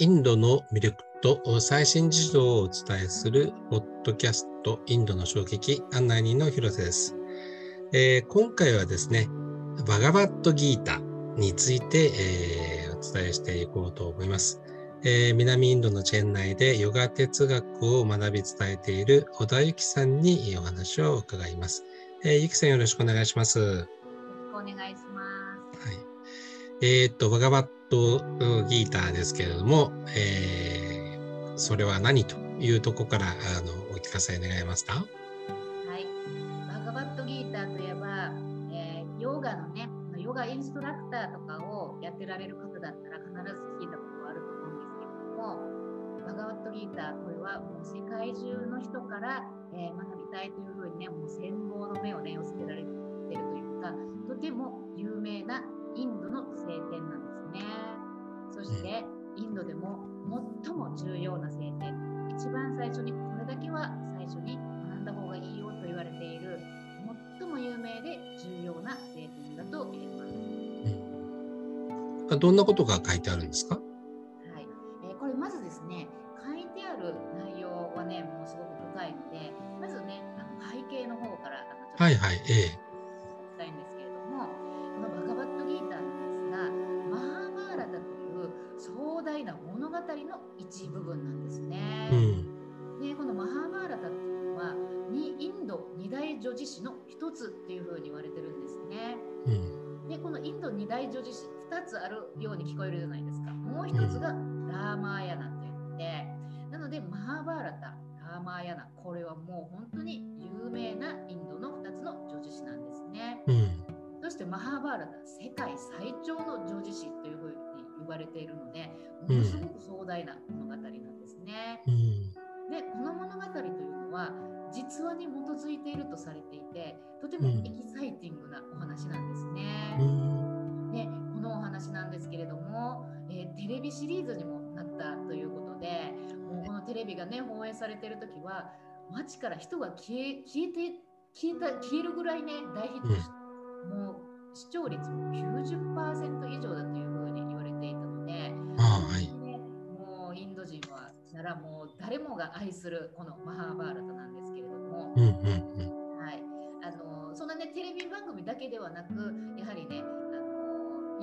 インドの魅力と最新事情をお伝えするポッドキャストインドの衝撃案内人の広瀬です、えー、今回はですね、バガバットギータについて、えー、お伝えしていこうと思います。えー、南インドのチェン内でヨガ哲学を学び伝えている小田由紀さんにお話を伺います。えー、ゆきさんよろしくお願いします。よろしくお願いします。はい。えー、っと、バガバットギーターですけれども、えー、それは何というとこからあのお聞かせ願えますか？はい。バガバットギーターといえば、えー、ヨガのね、ヨガインストラクターとかをやってられる方だったら必ず聞いたことあると思うんですけれども、バガバットギーター、これはもう世界中の人から、えー、学びたいというふうにね、もう羨望の目をね、寄せられてるというか、とても有名なそして、インドでも最も重要な聖典、一番最初にこれだけは最初に学んだ方がいいよと言われている、最も有名で重要な聖典だと言えます。どんなことが書いてあるんですか？はい、えー、これまずですね、書いてある内容はね、もうすごく深いので、まずね、あの背景の方からはいはい、ええ。た世界最長の女子誌というふうに言われているのでものすごく壮大な物語なんですね。うん、でこの物語というのは実話に基づいているとされていてとてもエキサイティングなお話なんですね。うん、でこのお話なんですけれども、えー、テレビシリーズにもなったということでもうこのテレビがね放映されてる時は街から人が消え消えて消えた消えるぐらいね大ヒットして、うん、もう視聴率も90%以上だというふうに言われていたので、はい、もうインド人はならもう誰もが愛するこのマハーバーラタなんですけれども、うんうんうん、はい、あのそんなねテレビ番組だけではなくやはりねあの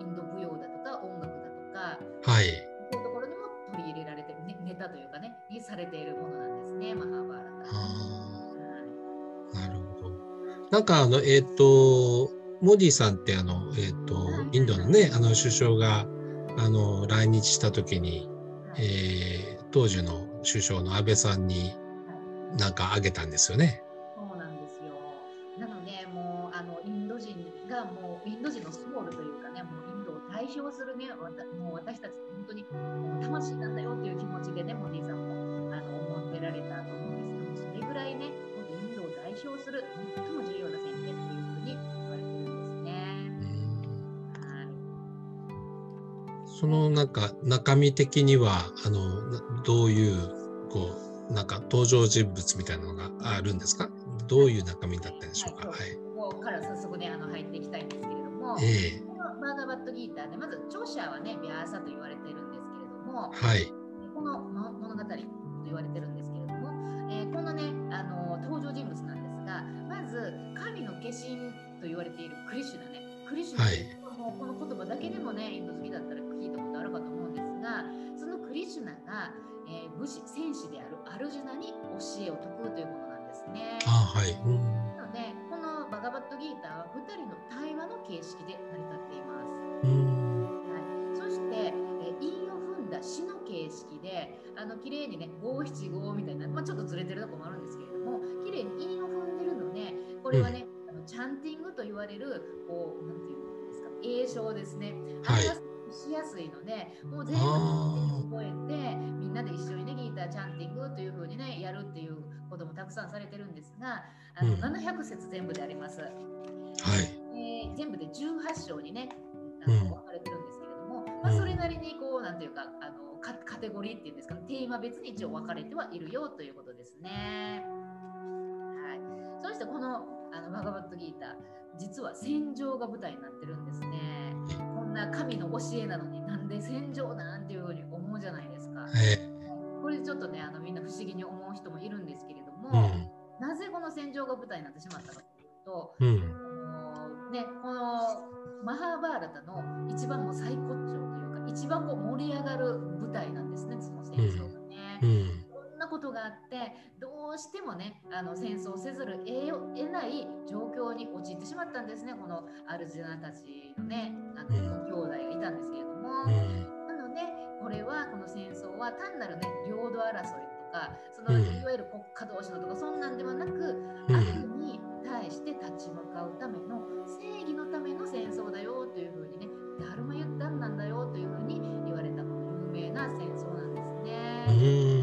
インド舞踊だとか音楽だとか、はい、取り入れられてる、ね、ネタというかねにされているものなんですねマハーバーラタ。なるほど。なんかあのえっ、ー、とモディさんってあのえっ、ー、とインドのねあの首相があの来日した時に、はい、えー、当時の首相の安倍さんになんかあげたんですよね。そのなんか中身的にはあのどういうこうなんか登場人物みたいなのがあるんですか？どういう中身だったでしょうか、はい、ここから早速ねあの入ってい。きたい。んですけれども、え。ー、このバーガバットギーターでまず著者はねビャーサと言われてるんですも、はい、この物語と言われてるんですけれども、えー、このねあの登場人物なんですがまず神の化身と言われているクリシュナね。クリシュナ、はい、もうこの言葉だけでもねインド好きだったら聞いたことあるかと思うんですがそのクリシュナが、えー、武士戦士であるアルジュナに教えを説くというものなんですね。あはい、うん、なのでこのバガバットギーターは2人の対話の形式で成り立っています。うん。はい、そしてた詩の形式であの綺麗にね五七五みたいな、まあ、ちょっとずれてるとこもあるんですけれども綺麗に韻を踏んでるのでこれはね、うん、チャンティングと言われるこうなんていう栄唱ですね。はいしやすいので、もう全部覚えて、みんなで一緒にね、ギーターチャンティングというふうにね、やるっていうこともたくさんされてるんですが、あの、うん、700節全部であります。はい。えー、全部で18章にね、あの、分かれてるんですけれども、まあ、それなりにこう、なんていうか、あのカテゴリーっていうんですか、テーマ別に一応分かれてはいるよということですね。はい、そしてこのあのバガバットギーター、実は戦場が舞台になってるんですね。こんなな神の教えなのになんで戦場なんていうふうに思うじゃないですか。これちょっとねあのみんな不思議に思う人もいるんですけれども、うん、なぜこの戦場が舞台になってしまったかというと、うん、ね、このマハーバーラタの一番も最高潮というか一番こう盛り上がる舞台なんですねその戦争がね。うんなことがあってしてもねあの戦争せざる得ない状況に陥ってしまったんですねこのアルジナたちのねあの兄弟がいたんですけれども、うん、なのでこれはこの戦争は単なるね領土争いとかそのいわゆる国家同士のとかそんなんではなく、うん、悪に対して立ち向かうための正義のための戦争だよというふうにねダルマユッダンなんだよというふうに言われたこの有名な戦争なんですね。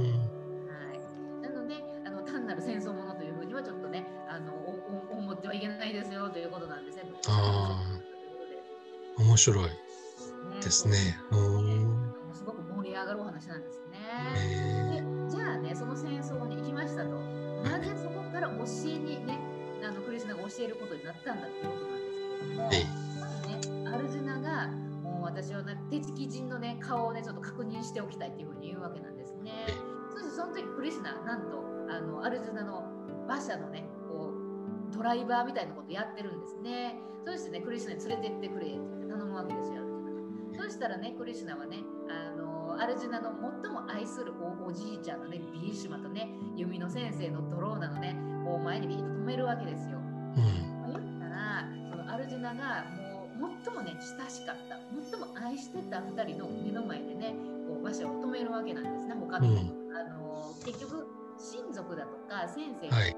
面白い。ですね。すごく盛り上がるお話なんですね。でじゃあね、その戦争に行きましたと。なぜそこから教えにね、あのクリスナが教えることになったんだっていうことなんですけども、まずね、アルジュナがもう私は、ね、敵人のね顔をねちょっと確認しておきたいっていうふうに言うわけなんですね。そしてその時クリスナなんとあのアルジュナの馬車のねドライバーみたいなことやってるんですね。そしてねクリスナに連れてってくれって頼むわけですよ。そしたらね、クリシュナはね、あのアルジュナの最も愛するおじいちゃんのね、ビーシュマとね、弓の先生のドローナのね、こう前にビーッと止めるわけですよ。うん、言ったら、そのアルジュナがもう最もね、親しかった、最も愛してた2人の目の前でね、こう馬車を止めるわけなんですね、他の、うん、あの結局、親族だとか先生、はい、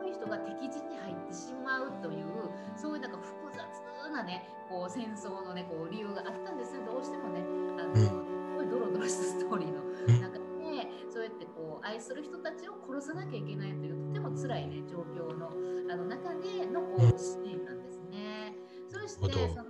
そういう人が敵陣に入ってしまうという、そういうなんか複雑なねこう戦争のねこう理由があったんですどうしてもねあの、すごいドロドロしたストーリーの。中で、そうやってこう愛する人たちを殺さなきゃいけないというとても辛いね状況のあの中でのこうシーンなんですね。そしてその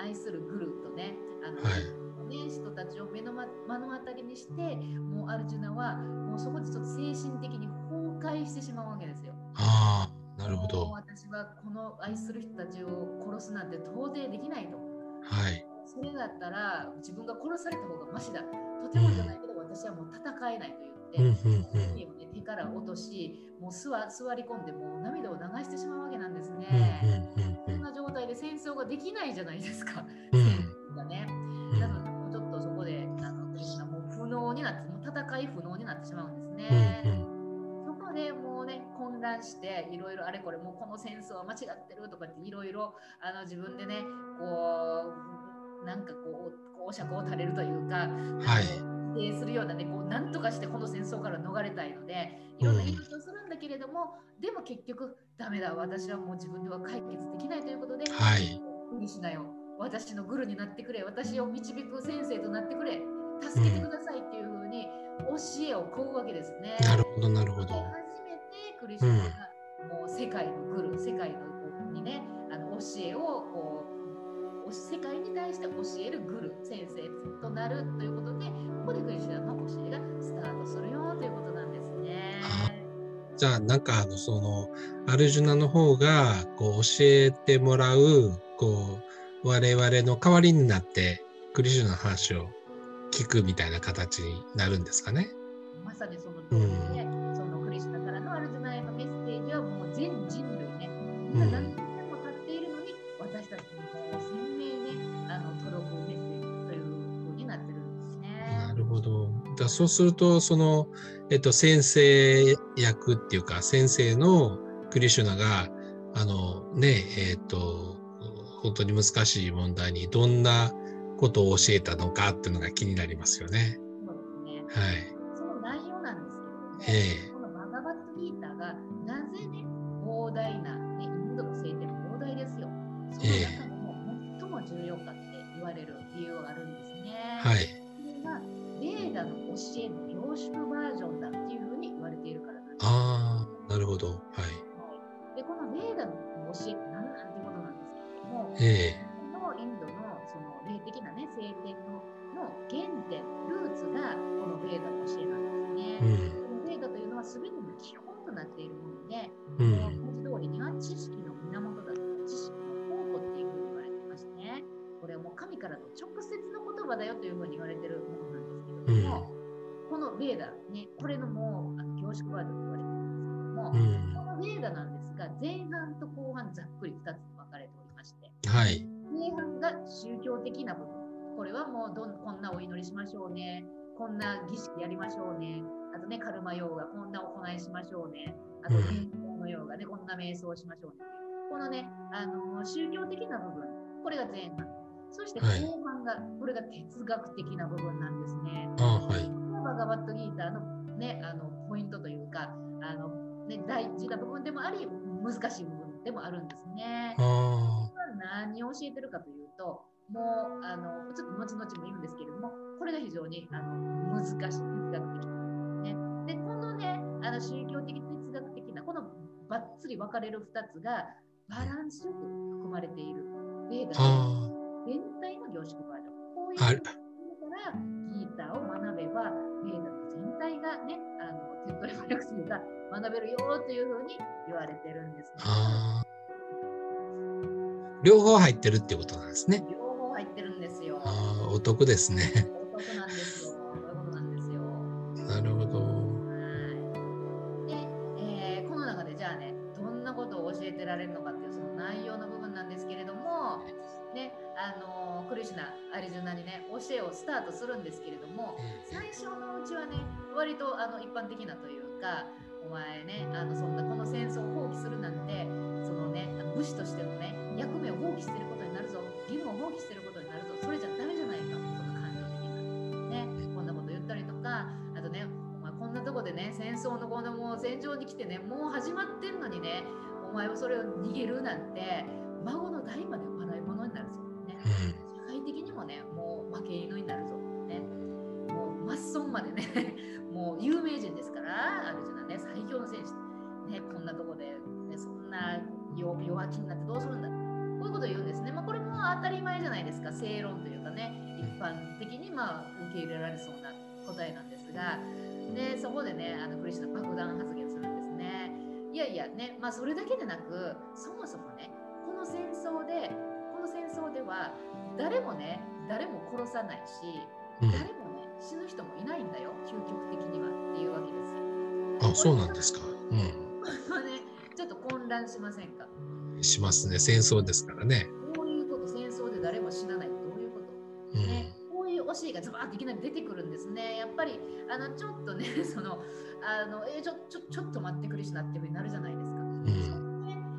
愛するグルーとねあの、はい。ね、人たちを目の、ま、目の当たりにしてもうアルジュナはもうそこでちょっと精神的に崩壊してしまうわけですよ。あなるほど。私はこの愛する人たちを殺すなんて到底できないと。はい。それだったら自分が殺された方がましだ。とてもじゃないけど、うん、私はもう戦えないと言って、うんうんうん、手から落とし、もう座座り込んでもう涙を流してしまうわけなんですね。うんうんうんうん、そんな状態で戦争ができないじゃないですか。うん、がね。なので、もうちょっとそこで、あのクリスナもう不能になって、もう戦い不能になってしまうんですね。うんうんでもうね混乱していろいろあれこれもうこの戦争は間違ってるとかっていろいろ自分でねこうなんかこう公爵を垂れるというか、はい、否定するようなねこうなんとかしてこの戦争から逃れたいのでいろんな言い方をするんだけれども、うん、でも結局ダメだ私はもう自分では解決できないということで、はい、無理しなよ私のグルになってくれ私を導く先生となってくれ助けてくださいっていうふうに教えを請うわけですね。なるほどなるほど。クリスチャンがもう世界の来る世界のにねあの教えをこう世界に対して教えるグル先生となるということでここでクリスチャンの教えがスタートするよということなん。ですね。じゃあなん。かあのそのアルジュナの方がこう教えてもらうこう我々の代わりになってクリスチャンの話を聞くみたいな形になるん。ですかね。まさにその、うん。が何年も経っているのに、私たちにこう鮮明ね、あの届くメッセージというふうになってるんですね。なるほど。だそうすると、その、えっと、先生役っていうか、先生のクリシュナが、あのね、えっと、本当に難しい問題にどんなことを教えたのかっていうのが気になりますよね。そうですね。はい。その内容なんですけども、ええかって言われる理由があるんですね。はい。それがレーダの教えの凝縮バージョンだっていうふうに言われているからなんです。ああ、なるほど。はい。で、このレーダの教えって何なんてことなんですけれども、ええー、のインドのその霊的なね、聖典のの原点、ルーツがこのベーダの教えなんですね。うん、このベーダというのは全ての基本となっているもので、うん、文字通りには知識の言葉だよというふうに言われてるものなんですけども、うん、このベーダね、これのもうあの凝縮ワードと言われてるんですけども、うん、このベーダなんですが、前半と後半ざっくり2つに分かれておりまして、はい、前半が宗教的なこと、これはもうどんこんなお祈りしましょうね、こんな儀式やりましょうね、あとね、カルマヨーガ、こんな行いしましょうね、あと、健康のヨーガね、こんな瞑想しましょうね。このね、あの宗教的な部分、これが前半。そして後半が、はい、これが哲学的な部分なんですね。あはい。バガバットギーターの,、ね、あのポイントというか、あのね、大事な部分でもあり、難しい部分でもあるんですね。何を教えてるかというと、もうあのちょっと後々も言うんですけれども、これが非常にあの難しい哲学的な、ね。で、このね、あの宗教的哲学的な、このばっつり分かれる2つがバランスよく含まれている例が全体の凝縮バージョン。こういうからギーターを学べば、ベーダの全体がね、あの手っ取り早くするか学べるよというふうに言われてるんです、ね。両方入ってるっていうことなんですね。両方入ってるんですよ。ああ、お得ですね。アリジュナにね、教えをスタートするんですけれども、最初のうちはね、割とあの一般的なというか、お前ね、あのそんなこの戦争を放棄するなんて、そのね、武士としてのね、役目を放棄してることになるぞ義務を放棄してることになるぞそれじゃダメじゃないかその感情的な。ねこんなこと言ったりとかあとねお前こんなとこでね戦争のこのもう戦場に来てねもう始まってんのにねお前はそれを逃げるなんて孫の代まで正論というかね、一般的にまあ受け入れられそうな答えなんですが、でそこでね、あのクリスチャン爆弾発言するんですね。いやいやね、まあ、それだけでなく、そもそもね、この戦争で、この戦争では誰もね、誰も殺さないし、誰もね、死ぬ人もいないんだよ、究極的にはっていうわけですよ。あ、そうなんですか。うん。ね、ちょっと混乱しませんか？しますね。戦争ですからね。誰も死なない。どういうこと、ね、こういう教えがズバーっていきなり出てくるんですね。やっぱり、あのちょっとね、その、あのえちょちょちょっと待ってくれしなっていうふうになるじゃないですか。うん。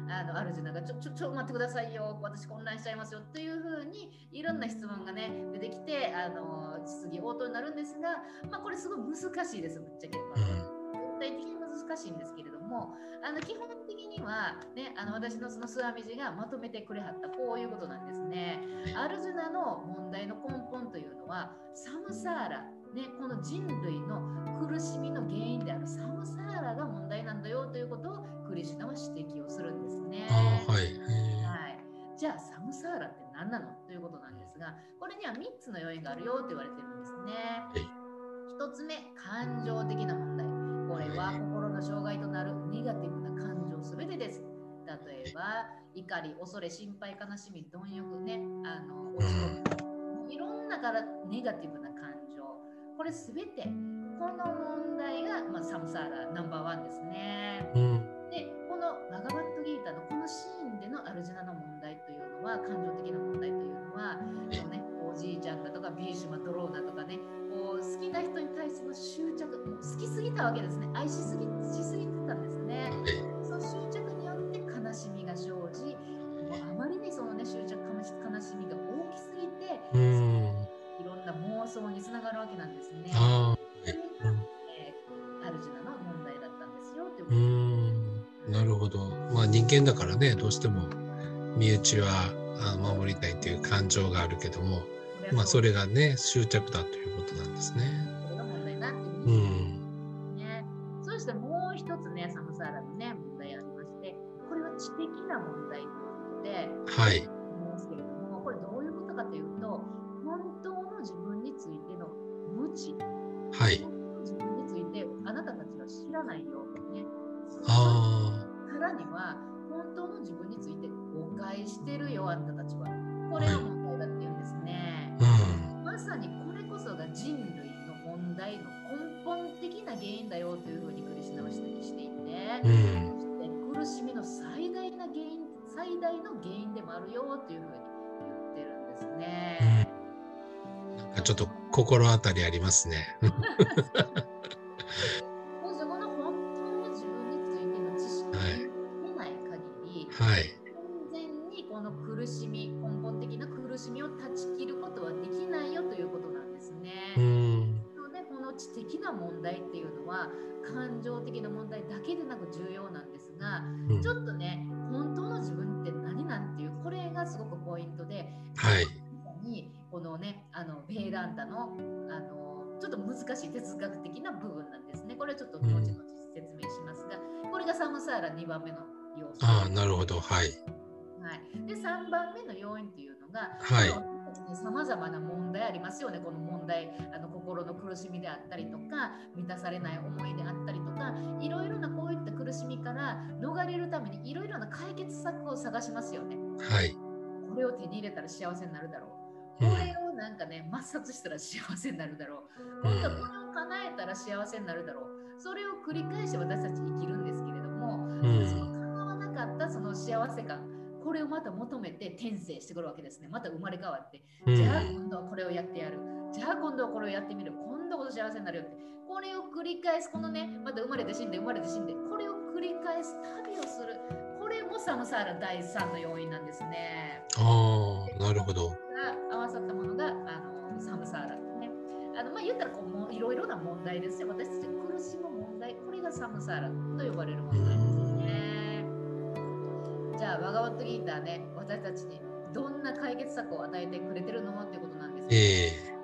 あの主なんかちょちょちょ待ってくださいよ。私混乱しちゃいますよというふうにいろんな質問がね出てきてあの質疑応答になるんですが、まあ、これすごい難しいですぶっちゃけ、まあ、絶対的に難しいんですけれどもあの基本的には、ね、あの私のそのスワミジがまとめてくれはったこういうことなんですね。アルジュナの問題の根本というのはサムサーラ、ね、この人類の苦しみの原因であるサムサーラが問題なんだよということをクリシュナは指摘をするんですね。はい、はい、じゃあサムサーラって何なの？ということなんですがこれには3つの要因があるよと言われてるんですね。1つ目感情的な問題これは心の障害となるネガティブな感情すべてです。例えば、怒り、恐れ、心配、悲しみ、貪欲ね、あの落ち込む。いろんなからネガティブな感情。これすべて、この問題が、まあ、サムサーラナンバーワンですね。で、このバガバットギーターのこのシーンでのアルジナの問題というのは、感情的な問題というのは、そのね、おじいちゃんだとか、ビーシュマ、ドローナとかね、こう好きな人に対しての執着、もう好きすぎたわけですね。愛しすぎしすぎてたんですね。その執着によって悲しみが生じ、もうあまりにそのね執着悲しみが大きすぎて、いろんな妄想につながるわけなんですね。それが、えー、アルジュナの問題だったんですよってうなるほど。まあ人間だからね、どうしても身内は守りたいという感情があるけども、まあそれがね執着だということなんですね。それが問題なっていう、うんね。そしてもう一つねサムサーラのね問題ありましてこれは知的な問題で、はい。ますけれどもこれどういうことかというと本当の自分についての無知、はい。自分についてあなたたちは知らないよね。ああ。からには本当の自分について誤解してるよあんたたちは。これが問題だっていうんですね。うん、まさにこれこそが人類の問題の根本的な原因だよというふうにクリシナは指摘していて、うん、そして苦しみの最大な原因最大の原因でもあるよというふうに言ってるんですね。うん、なんかちょっと心当たりありますね。はい、完はい、で3番目の要因っていうのが、はい、さまざまな問題ありますよね、この問題あの心の苦しみであったりとか満たされない思いであったりとかいろいろなこういった苦しみから逃れるためにいろいろな解決策を探しますよね。はい、これを手に入れたら幸せになるだろう。これをなんかね、抹殺したら幸せになるだろう。本当はこれを叶えたら幸せになるだろう。それを繰り返して私たち生きるんですけれども、うんかったその幸せ感これをまた求めて転生してくるわけですね。また生まれ変わって、じゃあ今度はこれをやってやる。じゃあ今度はこれをやってみる。今度こそ幸せになるよって。これを繰り返す。このねまた生まれて死んで生まれて死んで。これを繰り返す。旅をする。これもサムサーラ第3の要因なんですね。ああなるほど。合わさったものがあのサムサーラね。あのまあ言ったらこうもいろいろな問題ですよ。私たち苦しむ問題。これがサムサーラと呼ばれる問題です。じゃあ、バガワットギーターね、私たちにどんな解決策を与えてくれてるのってことなんですけど、え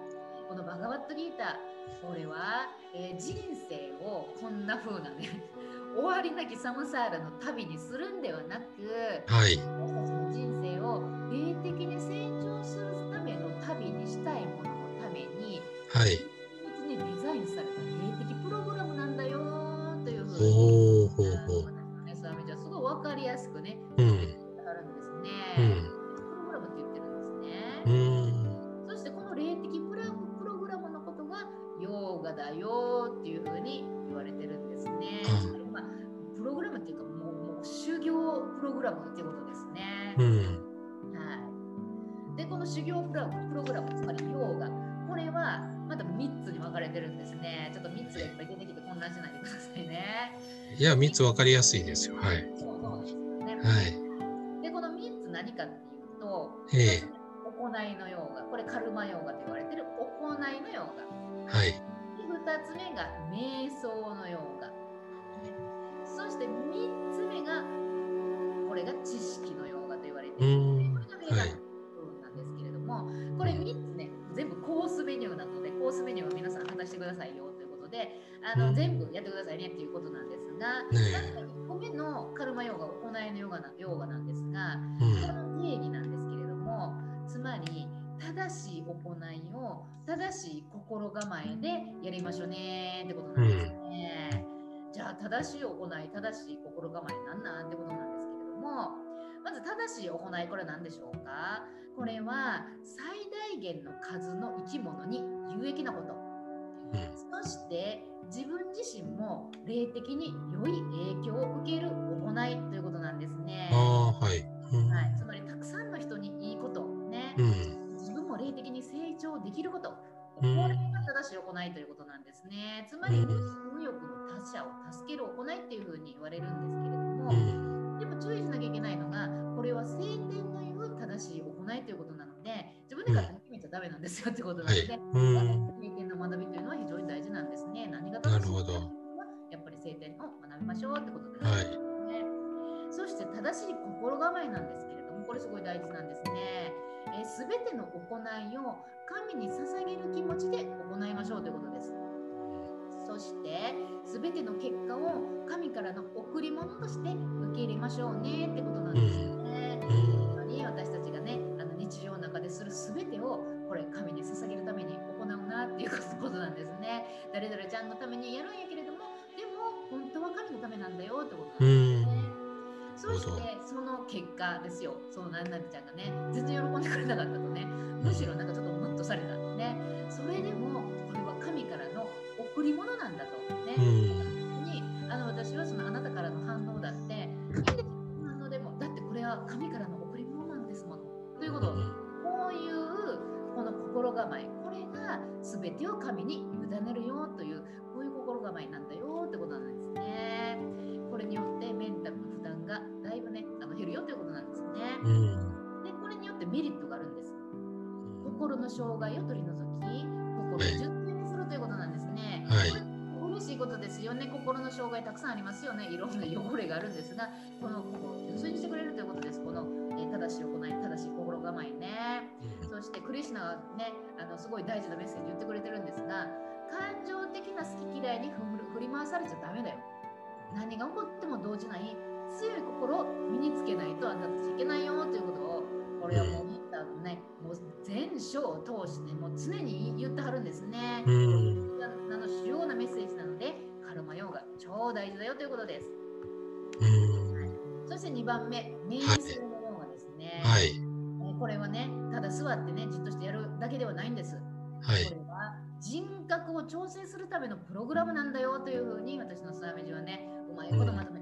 ー、このバガワットギーター、これは、えー、人生をこんな風なね、終わりなきサムサーラの旅にするんではなく、はい、私たちの人生を霊的に成長するための旅にしたいもののために、はい、は、3つ分かりやすいですよ。はい。正しい心構えでやりましょうねってことなんですね。うん、じゃあ正しい行い、正しい心構えなんなんってことなんですけれども、まず正しい行い、これは何でしょうか？これは最大限の数の生き物に有益なこと。うん、そして自分自身も霊的に良い影響を受ける行いということなんですね。あはい、うん、はい、つまりたくさんの人にいいことね、うん、自分も霊的に成長できること、これが正しい行いということなんですね。つまり無欲の他者を助ける行いっていうふうに言われるんですけれども、でも注意しなきゃいけないのが、これは聖典の言う正しい行いということなので、自分で勝手に決めちゃダメなんですよってことなので、聖典の学びというのは非常に大事なんですね。何が正しいかやっぱり聖典を学びましょうってことで、ね、はい、そして正しい心構えなんですけれども、これすごい大事なんですね。す、え、べ、ての行いを神に捧げる気持ちで行いましょうということです。そして全ての結果を神からの贈り物として受け入れましょうねってことなんですよね。本当に私たちがねあの日常の中でする全てをこれ神に捧げるために行うなっていうことなんですね。誰々ちゃんのためにやるんやけれどもでも本当は神のためなんだよってことなんですね。そしてその結果ですよ、その何々ちゃんがね、全然喜んでくれなかったとね、むしろなんかちょっとムッとされたんでね、それでもこれは神からの贈り物なんだと。ね、うん。にあの私はそのあなたからの反応だっていいんですよ反応でもだってこれは神からの贈り物なんですもの。ということをこういうこの心構えこれが全てを神に委ねるよというこういう心構えなんだよってことなんですね。これによってメンタルがだいぶねあの減るよということなんですねうんでこれによってメリットがあるんです心の障害を取り除き心を純粋にするということなんですね、はい嬉しいことですよね。心の障害たくさんありますよね。いろんな汚れがあるんですが、この心を純粋にしてくれるということです。この、えー正しい行い、正しい心構えね。そしてクリシュナはね、あのすごい大事なメッセージ言ってくれてるんですが、感情的な好き嫌いに振り回されちゃダメだよ。何が起こっても動じない強い心を身につけないとあなたたちいけないよということを、これはもう言ったね、もう全章を通して、もう常に言ってはるんですね。うんあの主要なメッセージなので、カルマヨガ超大事だよということです。うんそして2番目、瞑想のヨガですね。はいえーこれはね、ただ座ってね、じっとしてやるだけではないんです。はいこれは人格を調整するためのプログラムなんだよというふうに私のスワミジはね、うまいことまとめ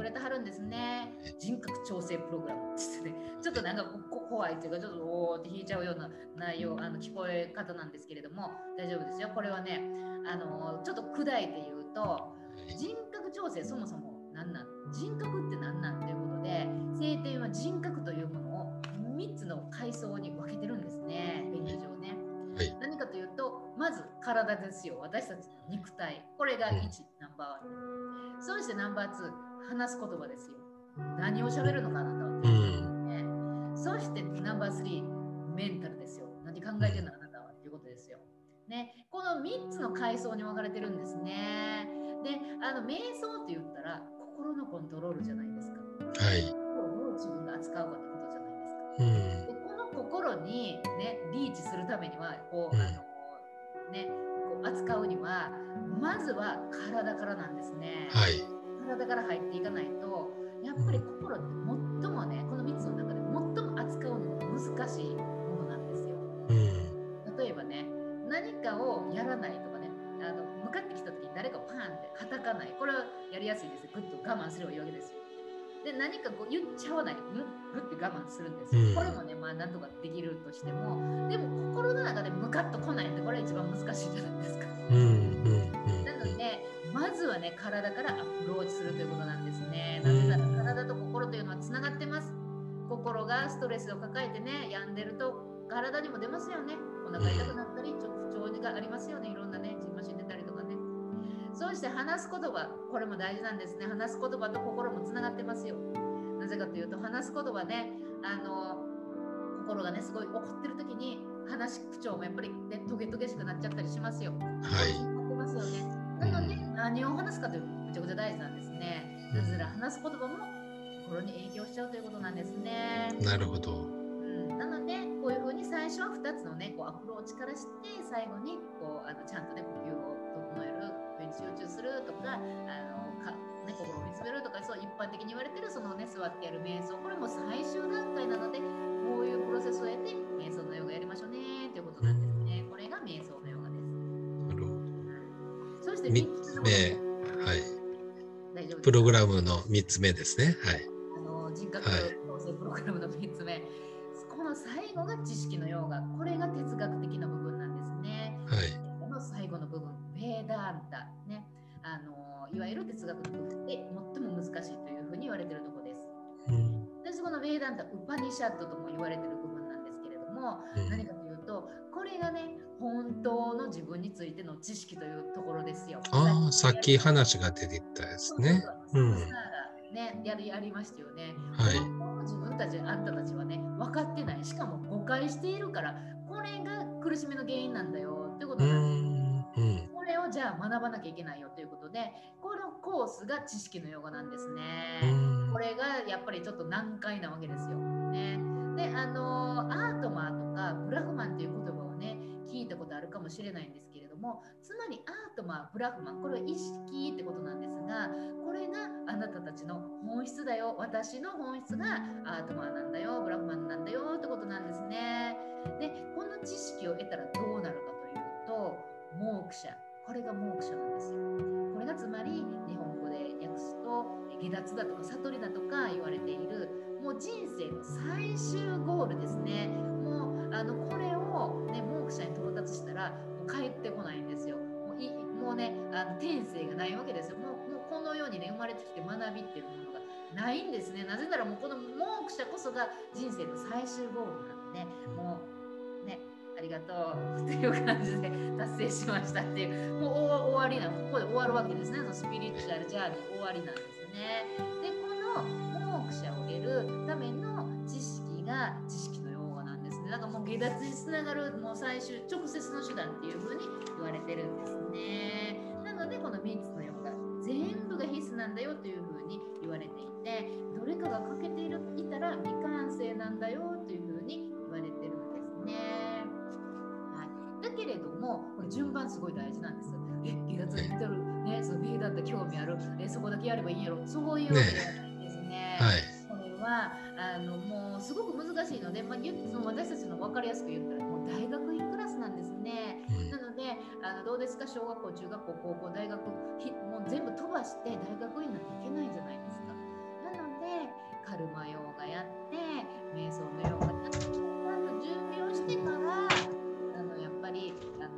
くれてはるんですね。人格調整プログラムって言ってね、ちょっとなんかこ怖いというか、ちょっとおーって引いちゃうような内容、あの聞こえ方なんですけれども、大丈夫ですよ。これはね、あのちょっと砕いて言うと、人格調整そもそも何なん？人格って何なんということで聖典は人格というものを3つの階層に分けてるんですね。勉強上ね、はい。何かというとまず体ですよ。私たちの肉体。これが1、うんナンバーワン。そしてナンバー2話す言葉ですよ。何を喋るのかあなたは。うことね、そしてナンバー3メンタルですよ。何考えてるのあなたはっていうことですよ。ね、この3つの階層に分かれてるんですね。で、あの瞑想って言ったら心のコントロールじゃないですか。はい。心をどう自分が扱うかってことじゃないですか。うん。でこの心にねリーチするためにはこう、うん。あのねこう扱うにはまずは体からなんですね。はい体から入っていかないとやっぱり心って最もねこの3つの中で最も扱うのが難しいものなんですよ。うん例えばね何かをやらないとかねあの向かってきた時に誰かをパーンってはたかない。これはやりやすいです。ぐっと我慢すればいいわけですよ。で何かこう言っちゃわない。ぐぐって我慢するんですよ、うん。これもねまあなんとかできるとしてもでも心の中でムカッと来ないんでこれは一番難しいじゃないですか。うんずはね体からアプローチするということなんですね。なぜなら体と心というのはつながってます。心がストレスを抱えてね病んでると体にも出ますよね。お腹痛くなったりちょ不調がありますよね。いろんなねじんましん出たりとかね。そして話す言葉これも大事なんですね。話す言葉と心もつながってますよ。なぜかというと話す言葉ねあの心がねすごい怒ってる時に話し口調もやっぱりねトゲトゲしくなっちゃったりしますよ。はい。ますよねなので何を話すかというめちゃくちゃ大事なんですね。なぜなら話す言葉も心に影響しちゃうということなんですね。なるほど。うん、なのでこういうふうに最初は2つのねこうアプローチからして最後にこうあのちゃんとね呼吸を整える集中するとかあのか、ね、心を見つめるとかそう一般的に言われてるそのね座ってやる瞑想これも最終段階なのでこういうプロセスを経て瞑想目はい。プログラムの3つ目ですね。はいさっき話が出てきたですねそうんね、やりやりましたよね。はい自分たち、あんたたちはね、分かってない。しかも誤解しているから、これが苦しみの原因なんだよってことうなんです。んうんこれをじゃあ学ばなきゃいけないよということで、このコースが知識の用語なんですうね。んこれがやっぱりちょっと難解なわけですよ。ね、で、あのアートマーとかブラフマンっていう言葉をね、聞いたことあるかもしれないんですけれども、つまりアートマー、ブラフマン、これは意識ってことなんですが、これがあなたたちの本質だよ。私の本質がアートマーなんだよ、ブラフマンなんだよってことなんですね。で、この知識を得たらどうなるかというと、モークシャ。これがモークショなんですよ。これがつまり日本語で訳すと下脱だとか悟りだとか言われているもう人生の最終ゴールですね。あのこれを、ね、モークシャに到達したらもう帰ってこないんですよ。もういもうねあの天性がないわけですよ。もうもうこのようにね生まれてきて学びっていうものがないんですね。なぜならもうこのモークシャこそが人生の最終ゴールなんで、もうねありがとうっていう感じで達成しましたっていうもう終わりなここで終わるわけですねそのスピリチュアルジャーニー終わりなんですねでこのモークシャを得るための知識が知識のなんかもう下脱につながるもう最終直接の手段っていうふうに言われてるんですねなのでこの3つの用語が全部が必須なんだよというふうに言われていてどれかが欠けているいたら未完成なんだよというふうに言われてるんですねはいだけれども、これ順番すごい大事なんです。え、下脱にてる、ね、そのーだって興味ある、え、そこだけやればいいやろ、そういうわけじゃないですね。はい。はあのもうすごく難しいので、まあ、その私たちの分かりやすく言ったらもう大学院クラスなんですね。うん、なのであのどうですか？小学校中学校高校大学ひもう全部飛ばして大学院なんていけないじゃないですか。なのでカルマヨガやって瞑想のヨガやってちゃんと準備をしてからぱりあの、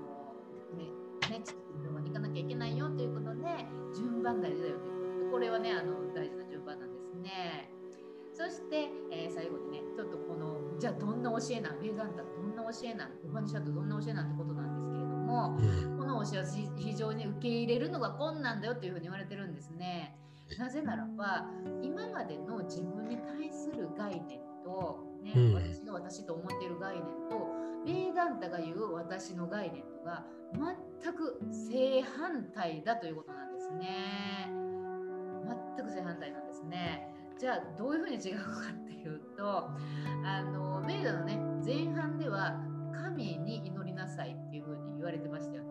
ねね、地球に行かなきゃいけないよということで順番大事だよということでこれはねあの大事な順番なんですね。そして、えー、最後にねちょっとこのじゃあどんな教えなん？ベーダンタどんな教えなん？ウバニシャットどんな教えなんてことなんですけれども、この教えは非常に受け入れるのが困難だよというふうに言われてるんですね。なぜならば今までの自分に対する概念と、ね、私が私と思っている概念とベーダンタが言う私の概念とが全く正反対だということなんですね。全く正反対なんですね。じゃあどういうふうに違うかっていうとあのベーダのね前半では神に祈りなさいっていうふうに言われてましたよ。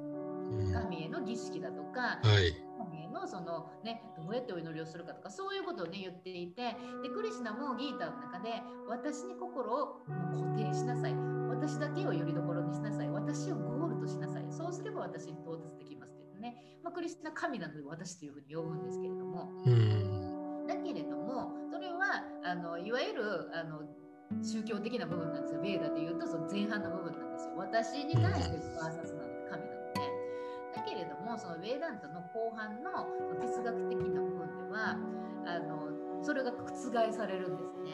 神への儀式だとか、はい、神へのその、ね、どうやってお祈りをするかとかそういうことを、ね、言っていてでクリシナもギーターの中で私に心を固定しなさい。私だけをよりどころにしなさい。私をゴールとしなさい。そうすれば私に到達できますけどね、まあ、クリスナ神なので私というふうに呼ぶんですけれども、だけれどもそれはあのいわゆるあの宗教的な部分なんですよ。ベーダで言うとその前半の部分なんですよ。私に対してバーサスなので神なので。だけれどもそのベーダントの後半の哲学的な部分ではあのそれが覆されるんですね。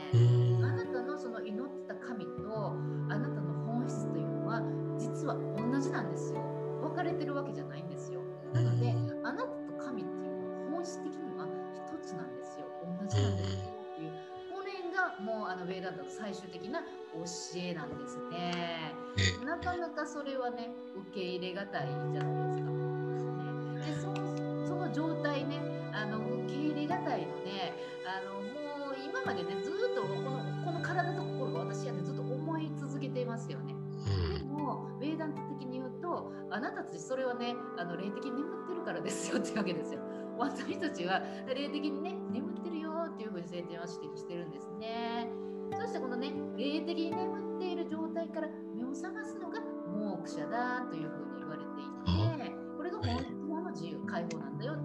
あなたのその祈ってた神とあなたの本質というのは実は同じなんですよ。分かれてるわけじゃないんですよ。なのであなたと神っていうのは本質的には一つなんですがもうあのベーダントの最終的な教えなんですね。なかなかそれはね受け入れがたいじゃないですか。でそその状態ねあの受け入れがたいのであのもう今までねずっとこのこの体と心が私やってずっと思い続けていますよね。でも、ベーダント的に言うと、あなたたちそれはね、あの霊的に眠ってるからですよってわけですよ。私たちは霊的にね、眠ってるよっていうふうに聖典は指摘してるんですね。そしてこのね、霊的に眠っている状態から目を覚ますのがモークシャだというふうに言われていて、これが本当の自由、解放なんだよ、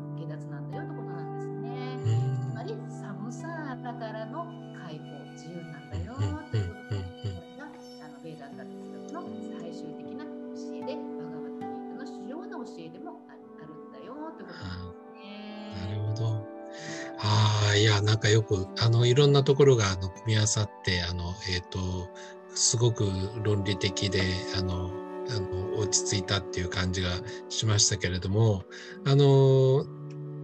なんかよくあのいろんなところがあの組み合わさってあのえ、ー、とすごく論理的であのあの落ち着いたっていう感じがしましたけれどもあの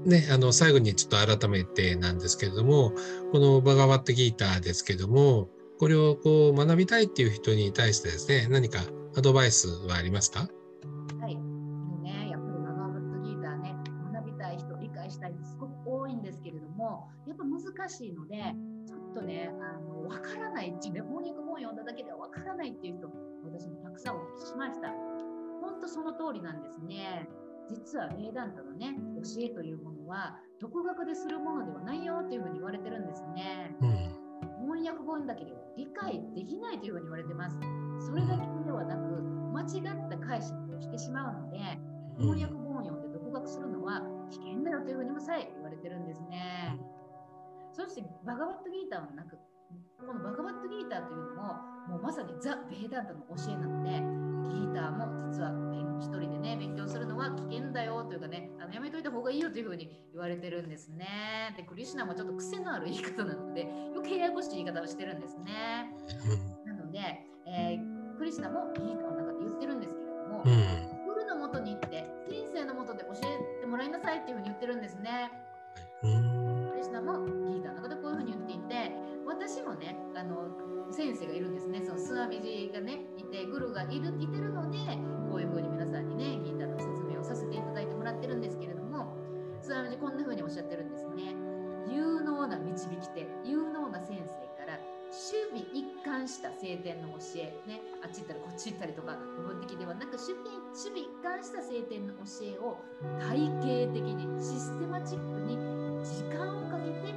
ね、あの最後にちょっと改めてなんですけれどもこのバガバットギーターですけどもこれをこう学びたいっていう人に対してですね何かアドバイスはありますか？難しいのでちょっとねあの分からないっていうね翻訳本読んだだけでは分からないっていう人私もたくさんお聞きしました。本当その通りなんですね。実はベーダンタのね教えというものは独学でするものではないよというふうに言われてるんですね、うん、翻訳本だけでは理解できないというふうに言われてます。それだけではなく間違った解釈をしてしまうので翻訳本を読ん告白するのは危険だよというふうにもさえ言われてるんですね。そしてバガバットギーターの中このバガバットギーターというのももうまさにザ・ベーダンタの教えなのでギーターも実は一人でね勉強するのは危険だよというかねあのやめといた方がいいよというふうに言われてるんですね。でクリシュナもちょっと癖のある言い方なのでよくややこしい言い方をしてるんですね。なので、えー、クリシュナもギーターの中で言ってるんですけれども、うん、のもとに行って先生のもとで教えてもらいなさいっていうふうに言ってるんですね。クリシュナもギーターの中でこういうふうに言っていて私もねあの先生がいるんですね。そのスワミジがねいてグルがいるいてるのでこういうふうに皆さんにねギーターの説明をさせていただいてもらってるんですけれどもスワミジこんなふうにおっしゃってるんですね。有能な導き手有能な先生から守備一貫した聖典の教え、ね、あっち行ったりこっち行ったりとか部分的ではなく守備守備一貫した聖典の教えを体系的にシステマチックに時間をかけて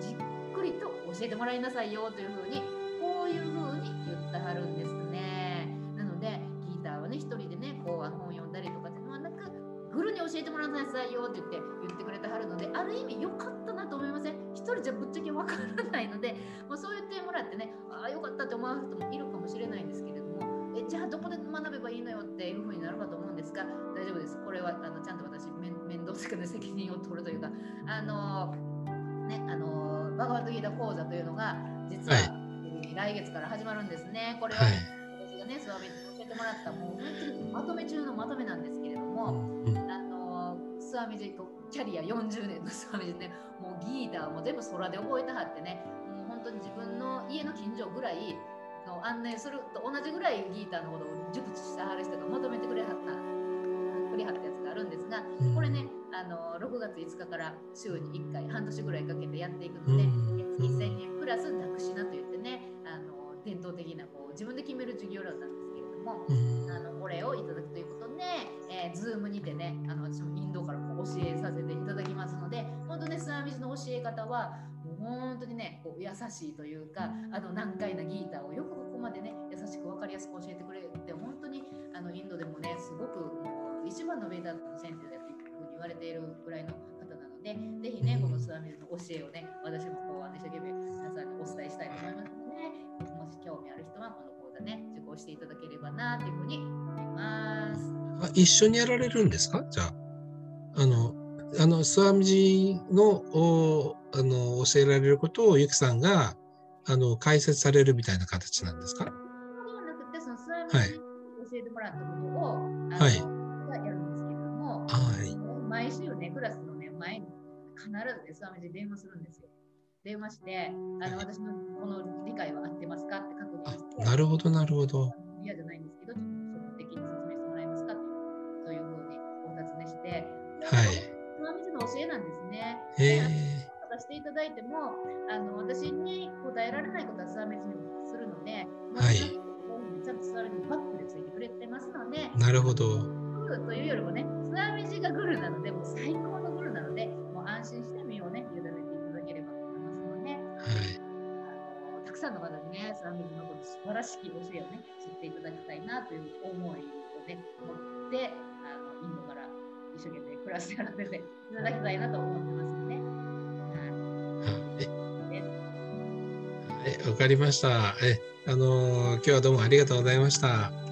じっくりと教えてもらいなさいよというふうにこういうふうに言ってはるんですね。なのでギターはね一人でねこう本読んだりとかっていうのはなくグルに教えてもらいなさいよって言って言ってくれてはるのである意味良かったなと思いません？一人じゃぶっちゃけわからないので、まあ、そう言ってもらってねああよかったって思う人もいるかもしれないんですけどじゃあどこで学べばいいのよっていうふうになるかと思うんですが大丈夫です。これはあのちゃんと私面倒くさく責任を取るというかあのねあのバガバットギータ講座というのが実は、はい。来月から始まるんですね。これは、ね、はい、私がね、スワミに教えてもらった、もう本当にまとめ中のまとめなんですけれども、うん、あのスワミジキャリア40年の スワミジね、もうギーターも全部空で覚えたはってね、もう本当に自分の家の近所ぐらいの案内すると同じぐらいギーターのことを熟知してはる人がまとめてくれはった。くれはったやつがあるんですが、これね、あの6月5日から週に1回、半年ぐらいかけてやっていくので、月1000円プラスダクシナといってね、あの伝統的なこう自分で決める授業料なんですけれども、うん、あのこれをいただくということで、えー、 Zoom にてねあの私もインドからこう教えさせていただきますので本当ねスワミジの教え方は本当にねこう優しいというかあの難解なギーターをよくここまでね優しく分かりやすく教えてくれて本当にあのインドでもねすごくもう一番のヴェーダの先生だというふうに言われているぐらいの方なのでぜひねこのスワミジの教えをね私もこう一生懸命皆さんにお伝えしたいと思いますのでもし興味ある人はこの講座ね受講していただければなというふうに思います。あ一緒にやられるんですか？じゃあ。あのあのスワミジのおあの教えられることをゆきさんがあの解説されるみたいな形なんですか？そうではなくてそのスワミジに教えてもらったことを、はい、あのやるんですけれども、はい、毎週ねクラスのね前に必ず、ね、スワミジ電話するんですよ。電話して、あの私のこの理解は合ってますかって確認して。なるほど、なるほど。嫌じゃないんですけど、ちょっと的に説明してもらえますかってそういうふうにお尋ねして、はい。教えなんですね。へえ。出していただいても、あの私に答えられないことはつまみにするので、はい。ちゃんと座るにバックでついてくれてますので、なるほど。というよりもね、つまみがグルなので、もう最高のグルなので、もう安心して身をね、委ねてくさんの方にね、スラムのこと素晴らしき教えをね、知っていただきたいなという思いをね、持って、一生懸命暮らしてやらせていただきたいなと思ってますね。はい、わかりました。え、あのー、今日はどうもありがとうございました。